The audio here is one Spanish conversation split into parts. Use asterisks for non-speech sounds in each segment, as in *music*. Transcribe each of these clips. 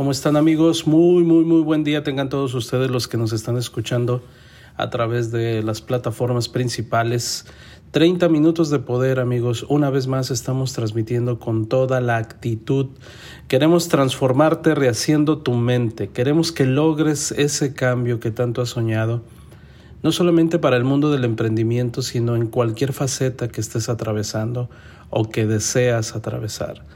¿Cómo están amigos? Muy, muy, muy buen día tengan todos ustedes los que nos están escuchando a través de las plataformas principales. 30 minutos de poder amigos. Una vez más estamos transmitiendo con toda la actitud. Queremos transformarte rehaciendo tu mente. Queremos que logres ese cambio que tanto has soñado. No solamente para el mundo del emprendimiento, sino en cualquier faceta que estés atravesando o que deseas atravesar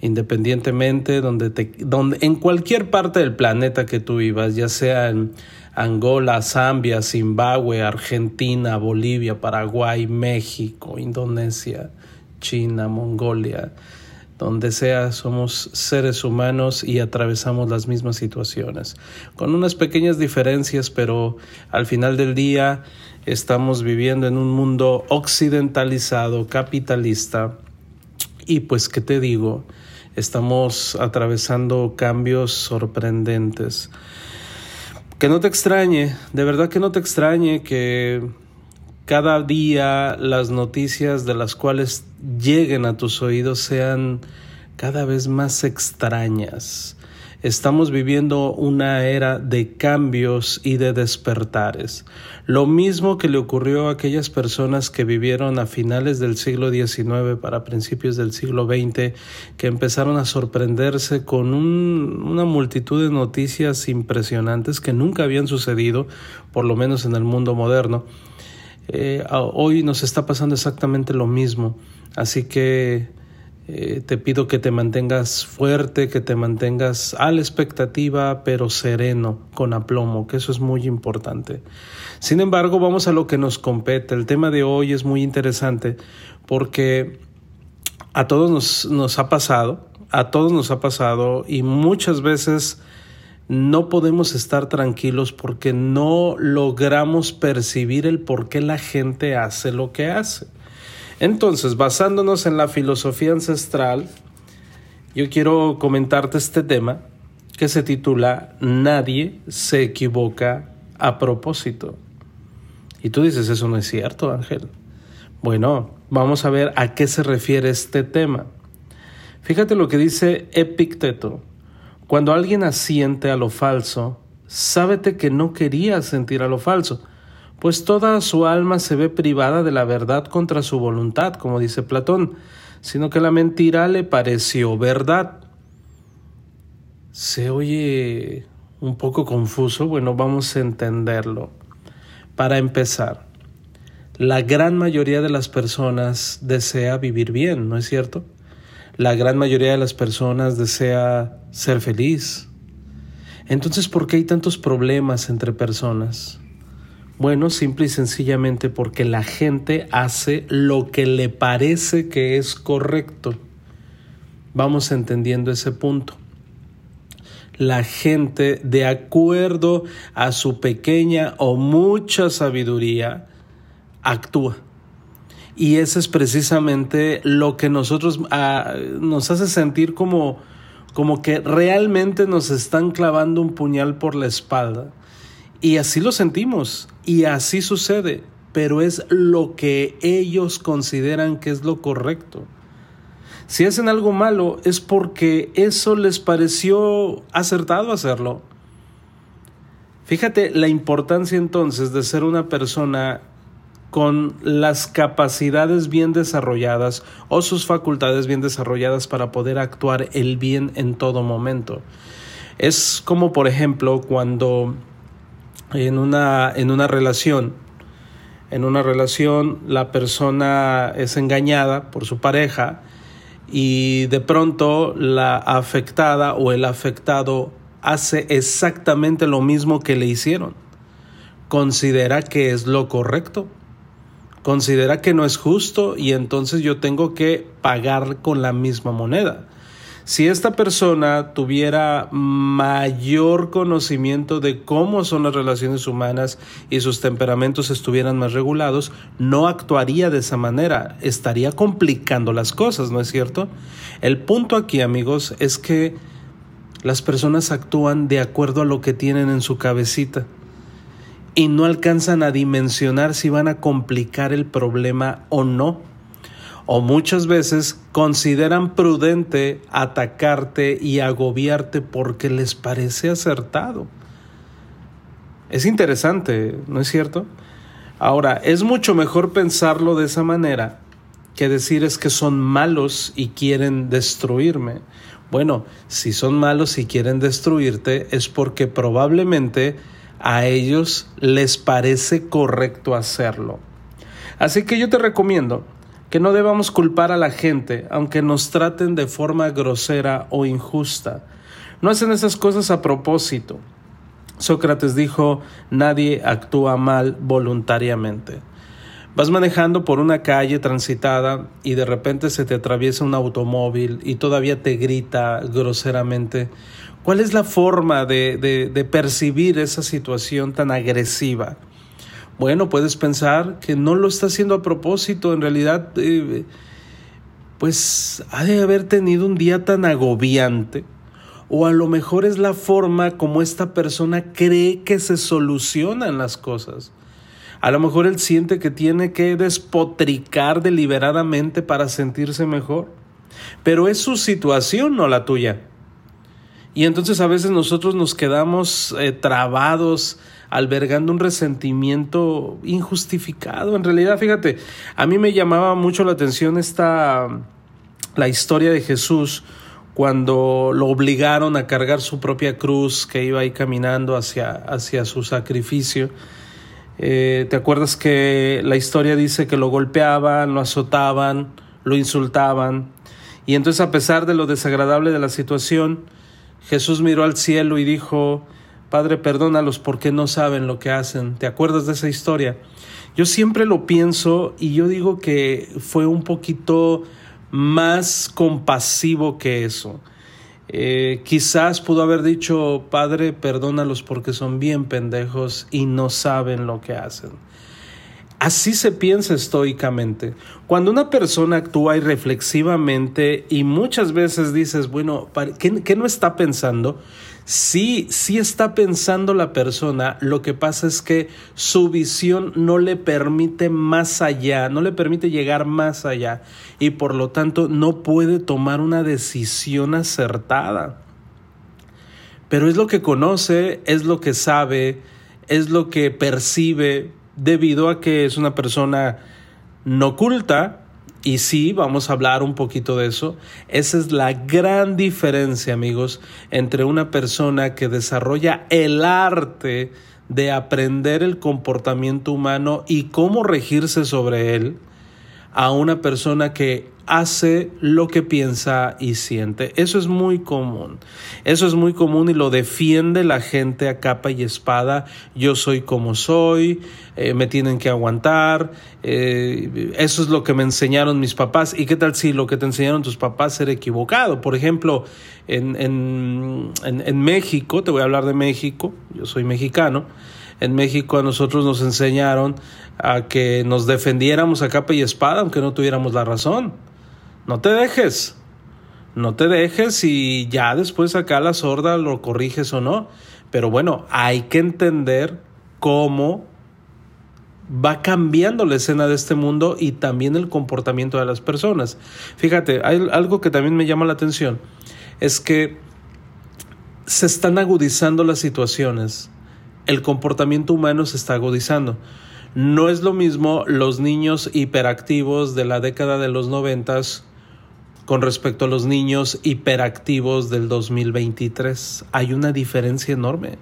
independientemente donde te, donde, en cualquier parte del planeta que tú vivas, ya sea en Angola, Zambia, Zimbabue, Argentina, Bolivia, Paraguay, México, Indonesia, China, Mongolia, donde sea, somos seres humanos y atravesamos las mismas situaciones, con unas pequeñas diferencias, pero al final del día estamos viviendo en un mundo occidentalizado, capitalista, y pues, ¿qué te digo? Estamos atravesando cambios sorprendentes. Que no te extrañe, de verdad que no te extrañe que cada día las noticias de las cuales lleguen a tus oídos sean cada vez más extrañas. Estamos viviendo una era de cambios y de despertares. Lo mismo que le ocurrió a aquellas personas que vivieron a finales del siglo XIX para principios del siglo XX, que empezaron a sorprenderse con una multitud de noticias impresionantes que nunca habían sucedido, por lo menos en el mundo moderno. Eh, hoy nos está pasando exactamente lo mismo. Así que eh, te pido que te mantengas fuerte, que te mantengas a la expectativa, pero sereno, con aplomo, que eso es muy importante. Sin embargo, vamos a lo que nos compete. El tema de hoy es muy interesante porque a todos nos, nos ha pasado, a todos nos ha pasado y muchas veces no podemos estar tranquilos porque no logramos percibir el por qué la gente hace lo que hace. Entonces, basándonos en la filosofía ancestral, yo quiero comentarte este tema que se titula Nadie se equivoca a propósito. Y tú dices, eso no es cierto, Ángel. Bueno, vamos a ver a qué se refiere este tema. Fíjate lo que dice Epicteto. Cuando alguien asiente a lo falso, sábete que no quería sentir a lo falso pues toda su alma se ve privada de la verdad contra su voluntad, como dice Platón, sino que la mentira le pareció verdad. Se oye un poco confuso, bueno, vamos a entenderlo. Para empezar, la gran mayoría de las personas desea vivir bien, ¿no es cierto? La gran mayoría de las personas desea ser feliz. Entonces, ¿por qué hay tantos problemas entre personas? Bueno, simple y sencillamente porque la gente hace lo que le parece que es correcto. Vamos entendiendo ese punto. La gente, de acuerdo a su pequeña o mucha sabiduría, actúa. Y eso es precisamente lo que nosotros ah, nos hace sentir como, como que realmente nos están clavando un puñal por la espalda y así lo sentimos y así sucede, pero es lo que ellos consideran que es lo correcto. Si hacen algo malo es porque eso les pareció acertado hacerlo. Fíjate la importancia entonces de ser una persona con las capacidades bien desarrolladas o sus facultades bien desarrolladas para poder actuar el bien en todo momento. Es como por ejemplo cuando en una, en una relación. En una relación la persona es engañada por su pareja y de pronto la afectada o el afectado hace exactamente lo mismo que le hicieron. Considera que es lo correcto. Considera que no es justo y entonces yo tengo que pagar con la misma moneda. Si esta persona tuviera mayor conocimiento de cómo son las relaciones humanas y sus temperamentos estuvieran más regulados, no actuaría de esa manera, estaría complicando las cosas, ¿no es cierto? El punto aquí, amigos, es que las personas actúan de acuerdo a lo que tienen en su cabecita y no alcanzan a dimensionar si van a complicar el problema o no o muchas veces consideran prudente atacarte y agobiarte porque les parece acertado. Es interesante, ¿no es cierto? Ahora, es mucho mejor pensarlo de esa manera que decir es que son malos y quieren destruirme. Bueno, si son malos y quieren destruirte es porque probablemente a ellos les parece correcto hacerlo. Así que yo te recomiendo que no debamos culpar a la gente, aunque nos traten de forma grosera o injusta. No hacen esas cosas a propósito. Sócrates dijo, nadie actúa mal voluntariamente. Vas manejando por una calle transitada y de repente se te atraviesa un automóvil y todavía te grita groseramente. ¿Cuál es la forma de, de, de percibir esa situación tan agresiva? Bueno, puedes pensar que no lo está haciendo a propósito, en realidad, eh, pues ha de haber tenido un día tan agobiante, o a lo mejor es la forma como esta persona cree que se solucionan las cosas. A lo mejor él siente que tiene que despotricar deliberadamente para sentirse mejor, pero es su situación, no la tuya. Y entonces a veces nosotros nos quedamos eh, trabados albergando un resentimiento injustificado. En realidad, fíjate, a mí me llamaba mucho la atención esta la historia de Jesús cuando lo obligaron a cargar su propia cruz que iba ahí caminando hacia, hacia su sacrificio. Eh, ¿Te acuerdas que la historia dice que lo golpeaban, lo azotaban, lo insultaban? Y entonces a pesar de lo desagradable de la situación, Jesús miró al cielo y dijo, Padre, perdónalos porque no saben lo que hacen. ¿Te acuerdas de esa historia? Yo siempre lo pienso y yo digo que fue un poquito más compasivo que eso. Eh, quizás pudo haber dicho, Padre, perdónalos porque son bien pendejos y no saben lo que hacen. Así se piensa estoicamente. Cuando una persona actúa irreflexivamente y muchas veces dices, bueno, ¿qué, qué no está pensando? Sí, sí está pensando la persona, lo que pasa es que su visión no le permite más allá, no le permite llegar más allá y por lo tanto no puede tomar una decisión acertada. Pero es lo que conoce, es lo que sabe, es lo que percibe debido a que es una persona no culta, y sí, vamos a hablar un poquito de eso. Esa es la gran diferencia, amigos, entre una persona que desarrolla el arte de aprender el comportamiento humano y cómo regirse sobre él, a una persona que hace lo que piensa y siente. Eso es muy común. Eso es muy común y lo defiende la gente a capa y espada. Yo soy como soy, eh, me tienen que aguantar. Eh, eso es lo que me enseñaron mis papás. ¿Y qué tal si lo que te enseñaron tus papás era equivocado? Por ejemplo, en, en, en México, te voy a hablar de México, yo soy mexicano. En México a nosotros nos enseñaron a que nos defendiéramos a capa y espada aunque no tuviéramos la razón. No te dejes. No te dejes y ya después acá la sorda lo corriges o no. Pero bueno, hay que entender cómo va cambiando la escena de este mundo y también el comportamiento de las personas. Fíjate, hay algo que también me llama la atención, es que se están agudizando las situaciones, el comportamiento humano se está agudizando. No es lo mismo los niños hiperactivos de la década de los noventas con respecto a los niños hiperactivos del 2023. Hay una diferencia enorme.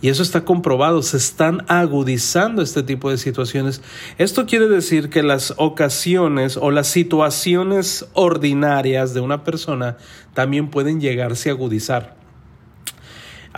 Y eso está comprobado, se están agudizando este tipo de situaciones. Esto quiere decir que las ocasiones o las situaciones ordinarias de una persona también pueden llegarse a agudizar.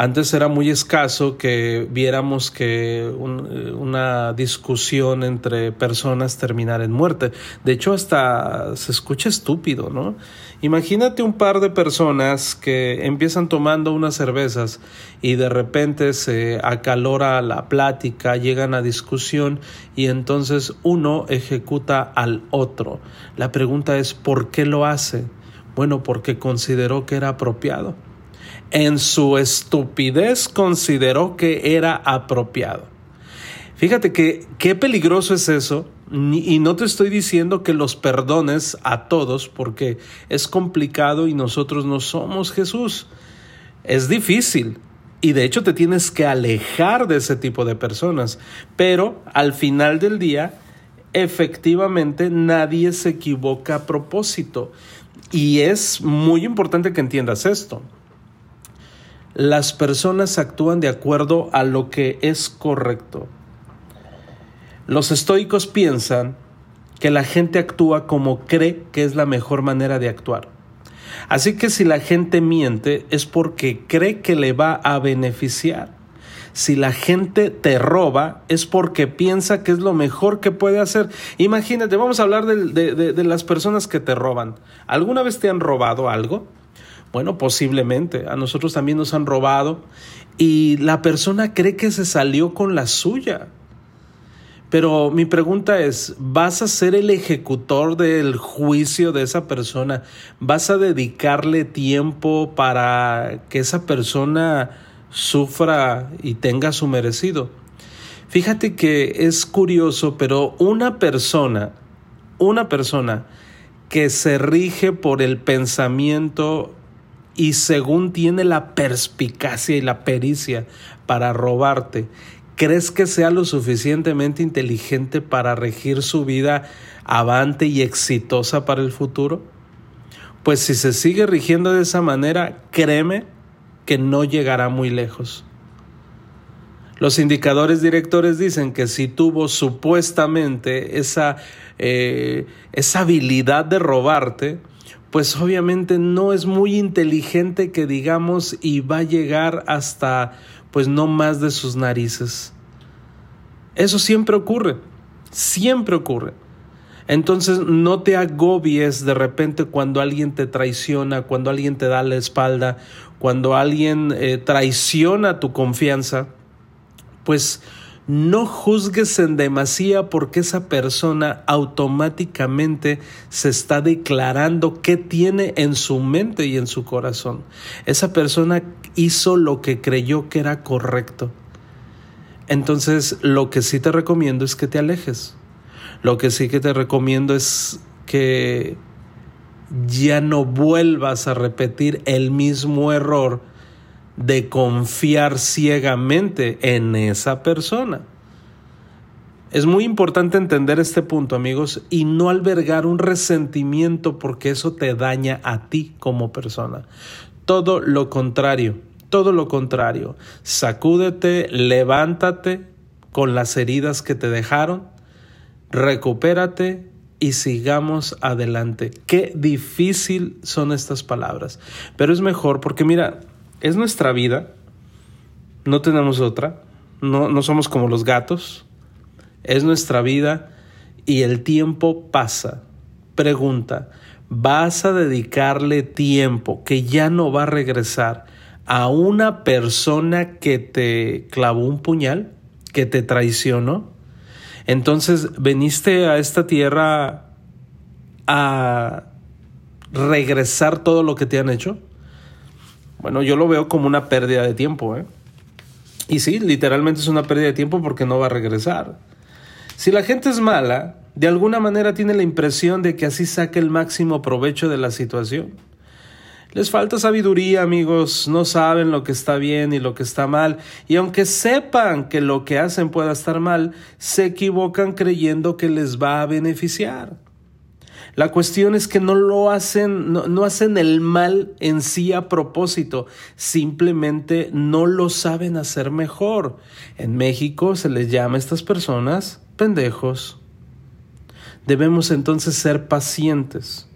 Antes era muy escaso que viéramos que una discusión entre personas terminara en muerte. De hecho, hasta se escucha estúpido, ¿no? Imagínate un par de personas que empiezan tomando unas cervezas y de repente se acalora la plática, llegan a discusión y entonces uno ejecuta al otro. La pregunta es ¿por qué lo hace? Bueno, porque consideró que era apropiado en su estupidez consideró que era apropiado. Fíjate que qué peligroso es eso. Y no te estoy diciendo que los perdones a todos porque es complicado y nosotros no somos Jesús. Es difícil. Y de hecho te tienes que alejar de ese tipo de personas. Pero al final del día, efectivamente nadie se equivoca a propósito. Y es muy importante que entiendas esto las personas actúan de acuerdo a lo que es correcto. Los estoicos piensan que la gente actúa como cree que es la mejor manera de actuar. Así que si la gente miente es porque cree que le va a beneficiar. Si la gente te roba es porque piensa que es lo mejor que puede hacer. Imagínate, vamos a hablar de, de las personas que te roban. ¿Alguna vez te han robado algo? Bueno, posiblemente. A nosotros también nos han robado y la persona cree que se salió con la suya. Pero mi pregunta es, ¿vas a ser el ejecutor del juicio de esa persona? ¿Vas a dedicarle tiempo para que esa persona sufra y tenga su merecido? Fíjate que es curioso, pero una persona, una persona que se rige por el pensamiento y según tiene la perspicacia y la pericia para robarte, ¿crees que sea lo suficientemente inteligente para regir su vida avante y exitosa para el futuro? Pues si se sigue rigiendo de esa manera, créeme que no llegará muy lejos. Los indicadores directores dicen que si tuvo supuestamente esa, eh, esa habilidad de robarte, pues obviamente no es muy inteligente que digamos y va a llegar hasta pues no más de sus narices. Eso siempre ocurre, siempre ocurre. Entonces no te agobies de repente cuando alguien te traiciona, cuando alguien te da la espalda, cuando alguien eh, traiciona tu confianza, pues no juzgues en demasía porque esa persona automáticamente se está declarando qué tiene en su mente y en su corazón. Esa persona hizo lo que creyó que era correcto. Entonces, lo que sí te recomiendo es que te alejes. Lo que sí que te recomiendo es que ya no vuelvas a repetir el mismo error de confiar ciegamente en esa persona. Es muy importante entender este punto, amigos, y no albergar un resentimiento porque eso te daña a ti como persona. Todo lo contrario, todo lo contrario. Sacúdete, levántate con las heridas que te dejaron, recupérate y sigamos adelante. Qué difícil son estas palabras, pero es mejor porque mira, es nuestra vida, no tenemos otra, no, no somos como los gatos, es nuestra vida y el tiempo pasa. Pregunta, ¿vas a dedicarle tiempo que ya no va a regresar a una persona que te clavó un puñal, que te traicionó? Entonces, veniste a esta tierra a regresar todo lo que te han hecho. Bueno, yo lo veo como una pérdida de tiempo. ¿eh? Y sí, literalmente es una pérdida de tiempo porque no va a regresar. Si la gente es mala, de alguna manera tiene la impresión de que así saca el máximo provecho de la situación. Les falta sabiduría, amigos, no saben lo que está bien y lo que está mal, y aunque sepan que lo que hacen pueda estar mal, se equivocan creyendo que les va a beneficiar. La cuestión es que no lo hacen, no, hacen el mal en sí a propósito, simplemente no lo saben hacer mejor. En México se les llama a estas personas pendejos. Debemos entonces ser pacientes.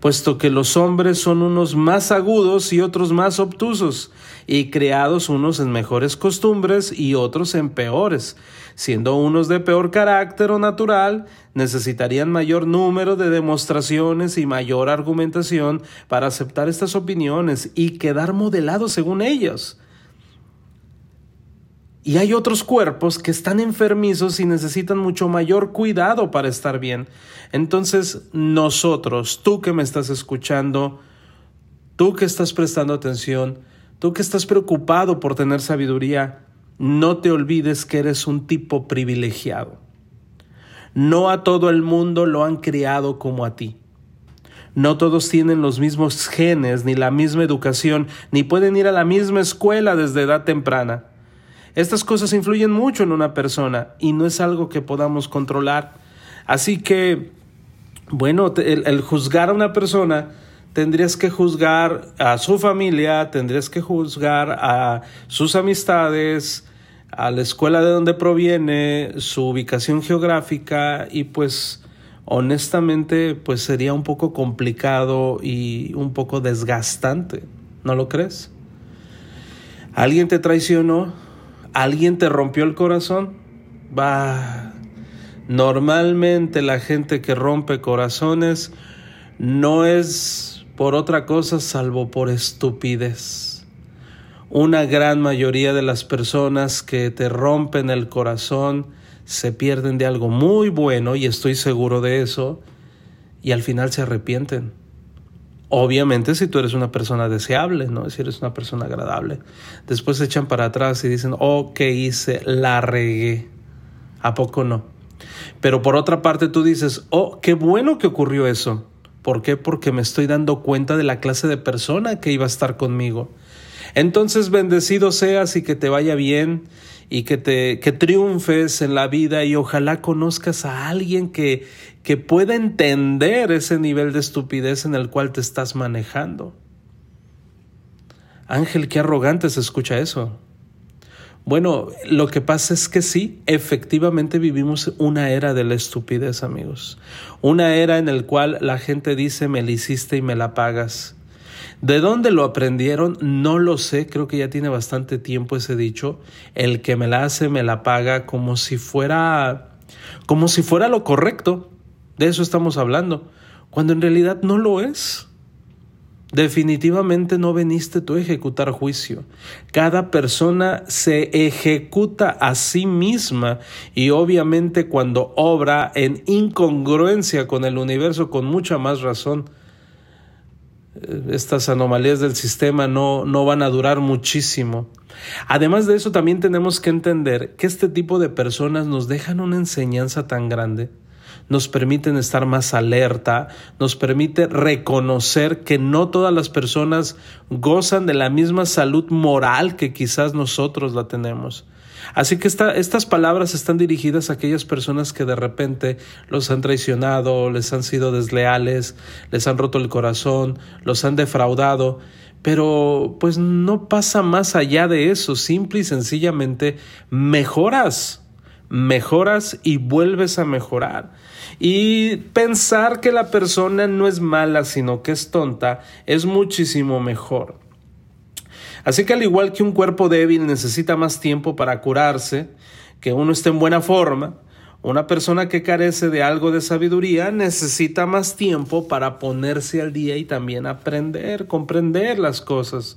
puesto que los hombres son unos más agudos y otros más obtusos, y creados unos en mejores costumbres y otros en peores, siendo unos de peor carácter o natural, necesitarían mayor número de demostraciones y mayor argumentación para aceptar estas opiniones y quedar modelados según ellos. Y hay otros cuerpos que están enfermizos y necesitan mucho mayor cuidado para estar bien. Entonces, nosotros, tú que me estás escuchando, tú que estás prestando atención, tú que estás preocupado por tener sabiduría, no te olvides que eres un tipo privilegiado. No a todo el mundo lo han criado como a ti. No todos tienen los mismos genes, ni la misma educación, ni pueden ir a la misma escuela desde edad temprana. Estas cosas influyen mucho en una persona y no es algo que podamos controlar. Así que, bueno, el, juzgar a una persona, tendrías que juzgar a su familia, tendrías que juzgar a sus amistades, a la escuela de donde proviene, su ubicación geográfica y pues honestamente pues sería un poco complicado y un poco desgastante, ¿no lo crees? ¿Alguien te traicionó? ¿Alguien te rompió el corazón? Va. Normalmente la gente que rompe corazones no es por otra cosa salvo por estupidez. Una gran mayoría de las personas que te rompen el corazón se pierden de algo muy bueno y estoy seguro de eso y al final se arrepienten. Obviamente si tú eres una persona deseable, ¿no? Si eres una persona agradable. Después se echan para atrás y dicen, oh, ¿qué hice? La regué. ¿A poco no? Pero por otra parte tú dices, oh, qué bueno que ocurrió eso. ¿Por qué? Porque me estoy dando cuenta de la clase de persona que iba a estar conmigo. Entonces bendecido seas y que te vaya bien y que te que triunfes en la vida y ojalá conozcas a alguien que que pueda entender ese nivel de estupidez en el cual te estás manejando. Ángel, qué arrogante se escucha eso. Bueno, lo que pasa es que sí, efectivamente vivimos una era de la estupidez, amigos. Una era en la cual la gente dice me la hiciste y me la pagas. ¿De dónde lo aprendieron? No lo sé, creo que ya tiene bastante tiempo ese dicho. El que me la hace me la paga como si fuera como si fuera lo correcto. De eso estamos hablando, cuando en realidad no lo es. Definitivamente no veniste tú a ejecutar juicio. Cada persona se ejecuta a sí misma y obviamente cuando obra en incongruencia con el universo con mucha más razón estas anomalías del sistema no, no van a durar muchísimo. Además de eso, también tenemos que entender que este tipo de personas nos dejan una enseñanza tan grande, nos permiten estar más alerta, nos permite reconocer que no todas las personas gozan de la misma salud moral que quizás nosotros la tenemos. Así que estas palabras están dirigidas a aquellas personas que de repente los han traicionado, les han sido desleales, les han roto el corazón, los han defraudado. Pero pues no pasa más allá de eso, simple y sencillamente mejoras, mejoras y vuelves a mejorar. Y pensar que la persona no es mala, sino que es tonta, es muchísimo mejor. Así que al igual que un cuerpo débil necesita más tiempo para curarse, que uno esté en buena forma, una persona que carece de algo de sabiduría necesita más tiempo para ponerse al día y también aprender, comprender las cosas.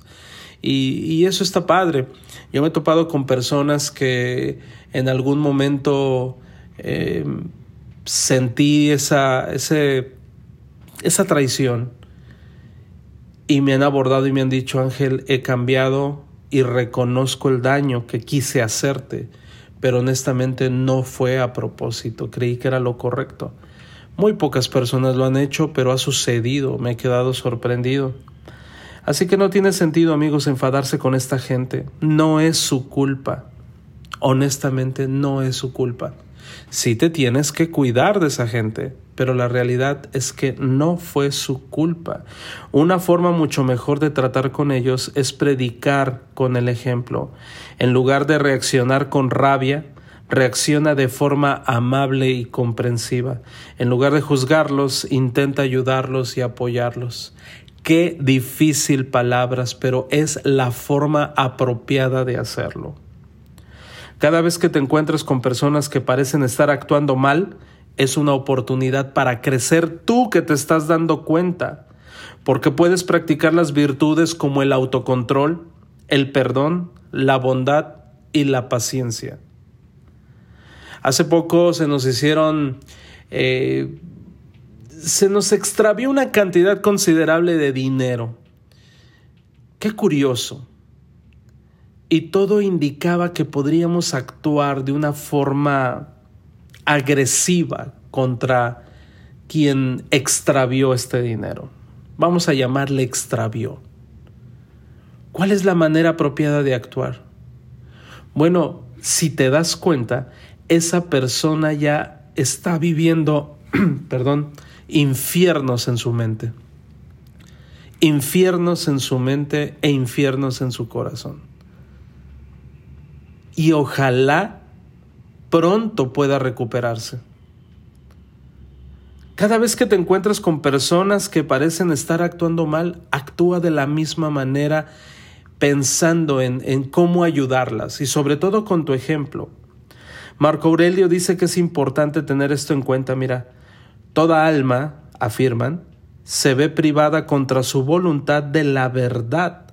Y, eso está padre. Yo me he topado con personas que en algún momento eh, sentí esa, esa traición y me han abordado y me han dicho, Ángel, he cambiado y reconozco el daño que quise hacerte, pero honestamente no fue a propósito, creí que era lo correcto. Muy pocas personas lo han hecho, pero ha sucedido, me he quedado sorprendido. Así que no tiene sentido, amigos, enfadarse con esta gente. No es su culpa. Honestamente, no es su culpa. Sí te tienes que cuidar de esa gente, pero la realidad es que no fue su culpa. Una forma mucho mejor de tratar con ellos es predicar con el ejemplo. En lugar de reaccionar con rabia, reacciona de forma amable y comprensiva. En lugar de juzgarlos, intenta ayudarlos y apoyarlos. Qué difícil palabras, pero es la forma apropiada de hacerlo. Cada vez que te encuentres con personas que parecen estar actuando mal, es una oportunidad para crecer tú que te estás dando cuenta, porque puedes practicar las virtudes como el autocontrol, el perdón, la bondad y la paciencia. Hace poco se nos hicieron, eh, se nos extravió una cantidad considerable de dinero. Qué curioso y todo indicaba que podríamos actuar de una forma agresiva contra quien extravió este dinero. Vamos a llamarle extravió. ¿Cuál es la manera apropiada de actuar? Bueno, si te das cuenta, esa persona ya está viviendo, *clears throat* perdón, infiernos en su mente. Infiernos en su mente e infiernos en su corazón y ojalá pronto pueda recuperarse. Cada vez que te encuentres con personas que parecen estar actuando mal, actúa de la misma manera pensando en, en, cómo ayudarlas y sobre todo con tu ejemplo. Marco Aurelio dice que es importante tener esto en cuenta. Mira, toda alma, afirman, se ve privada contra su voluntad de la verdad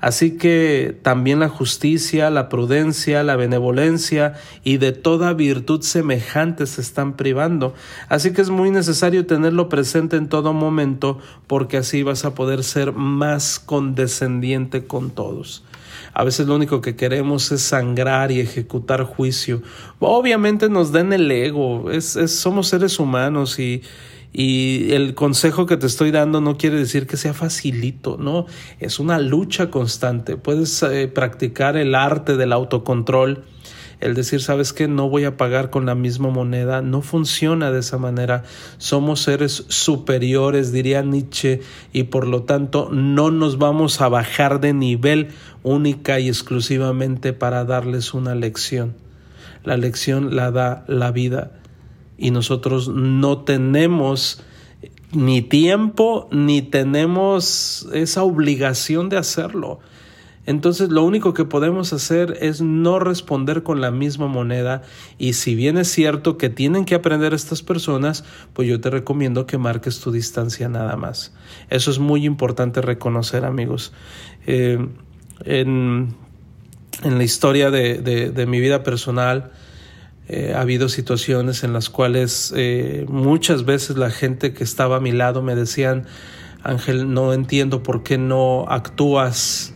Así que también la justicia, la prudencia, la benevolencia y de toda virtud semejante se están privando. Así que es muy necesario tenerlo presente en todo momento porque así vas a poder ser más condescendiente con todos. A veces lo único que queremos es sangrar y ejecutar juicio. Obviamente nos den el ego, somos seres humanos y, y el consejo que te estoy dando no quiere decir que sea facilito, no, es una lucha constante. Puedes eh, practicar el arte del autocontrol, el decir, sabes que no voy a pagar con la misma moneda, no funciona de esa manera. Somos seres superiores, diría Nietzsche, y por lo tanto no nos vamos a bajar de nivel única y exclusivamente para darles una lección. La lección la da la vida y nosotros no tenemos ni tiempo ni tenemos esa obligación de hacerlo. Entonces lo único que podemos hacer es no responder con la misma moneda y si bien es cierto que tienen que aprender estas personas, pues yo te recomiendo que marques tu distancia nada más. Eso es muy importante reconocer amigos. Eh, en, la historia de mi vida personal, eh, ha habido situaciones en las cuales eh, muchas veces la gente que estaba a mi lado me decían, Ángel, no entiendo por qué no actúas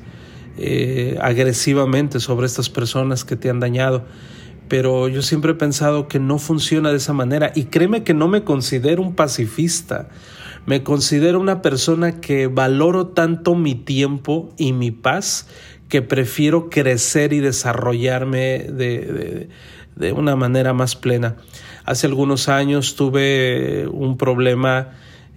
eh, agresivamente sobre estas personas que te han dañado. Pero yo siempre he pensado que no funciona de esa manera y créeme que no me considero un pacifista. Me considero una persona que valoro tanto mi tiempo y mi paz que prefiero crecer y desarrollarme de de una manera más plena. Hace algunos años tuve un problema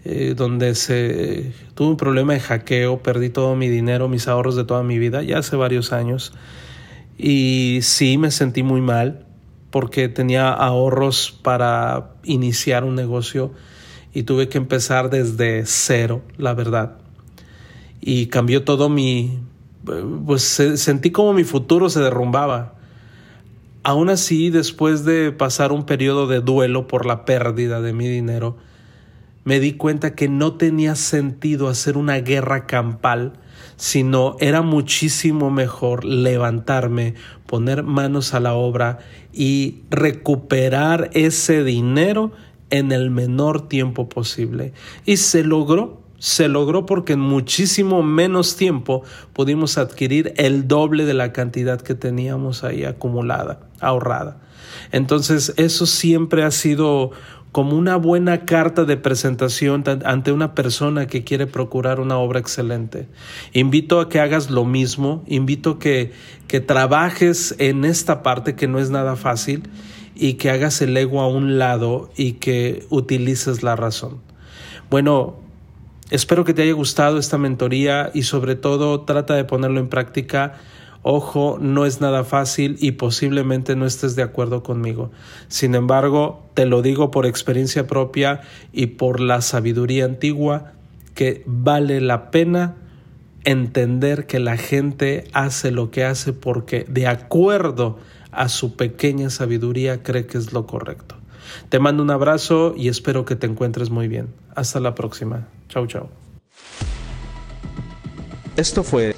eh, donde se tuve un problema de hackeo, perdí todo mi dinero, mis ahorros de toda mi vida, ya hace varios años. Y sí me sentí muy mal porque tenía ahorros para iniciar un negocio y tuve que empezar desde cero, la verdad. Y cambió todo mi, pues sentí como mi futuro se derrumbaba. Aún así, después de pasar un periodo de duelo por la pérdida de mi dinero, me di cuenta que no tenía sentido hacer una guerra campal, sino era muchísimo mejor levantarme, poner manos a la obra y recuperar ese dinero en el menor tiempo posible. Y se logró se logró porque en muchísimo menos tiempo pudimos adquirir el doble de la cantidad que teníamos ahí acumulada, ahorrada. Entonces eso siempre ha sido como una buena carta de presentación ante una persona que quiere procurar una obra excelente. Invito a que hagas lo mismo, invito que, que trabajes en esta parte que no es nada fácil y que hagas el ego a un lado y que utilices la razón. Bueno, Espero que te haya gustado esta mentoría y sobre todo trata de ponerlo en práctica. Ojo, no es nada fácil y posiblemente no estés de acuerdo conmigo. Sin embargo, te lo digo por experiencia propia y por la sabiduría antigua que vale la pena entender que la gente hace lo que hace porque de acuerdo a su pequeña sabiduría cree que es lo correcto. Te mando un abrazo y espero que te encuentres muy bien. Hasta la próxima. Chau, chau. Esto fue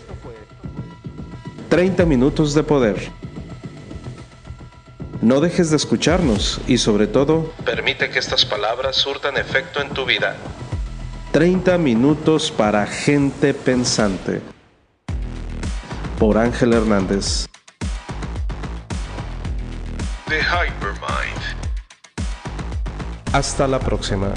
30 minutos de poder. No dejes de escucharnos y sobre todo, permite que estas palabras surtan efecto en tu vida. 30 minutos para gente pensante. Por Ángel Hernández. The Hypermind. Hasta la próxima.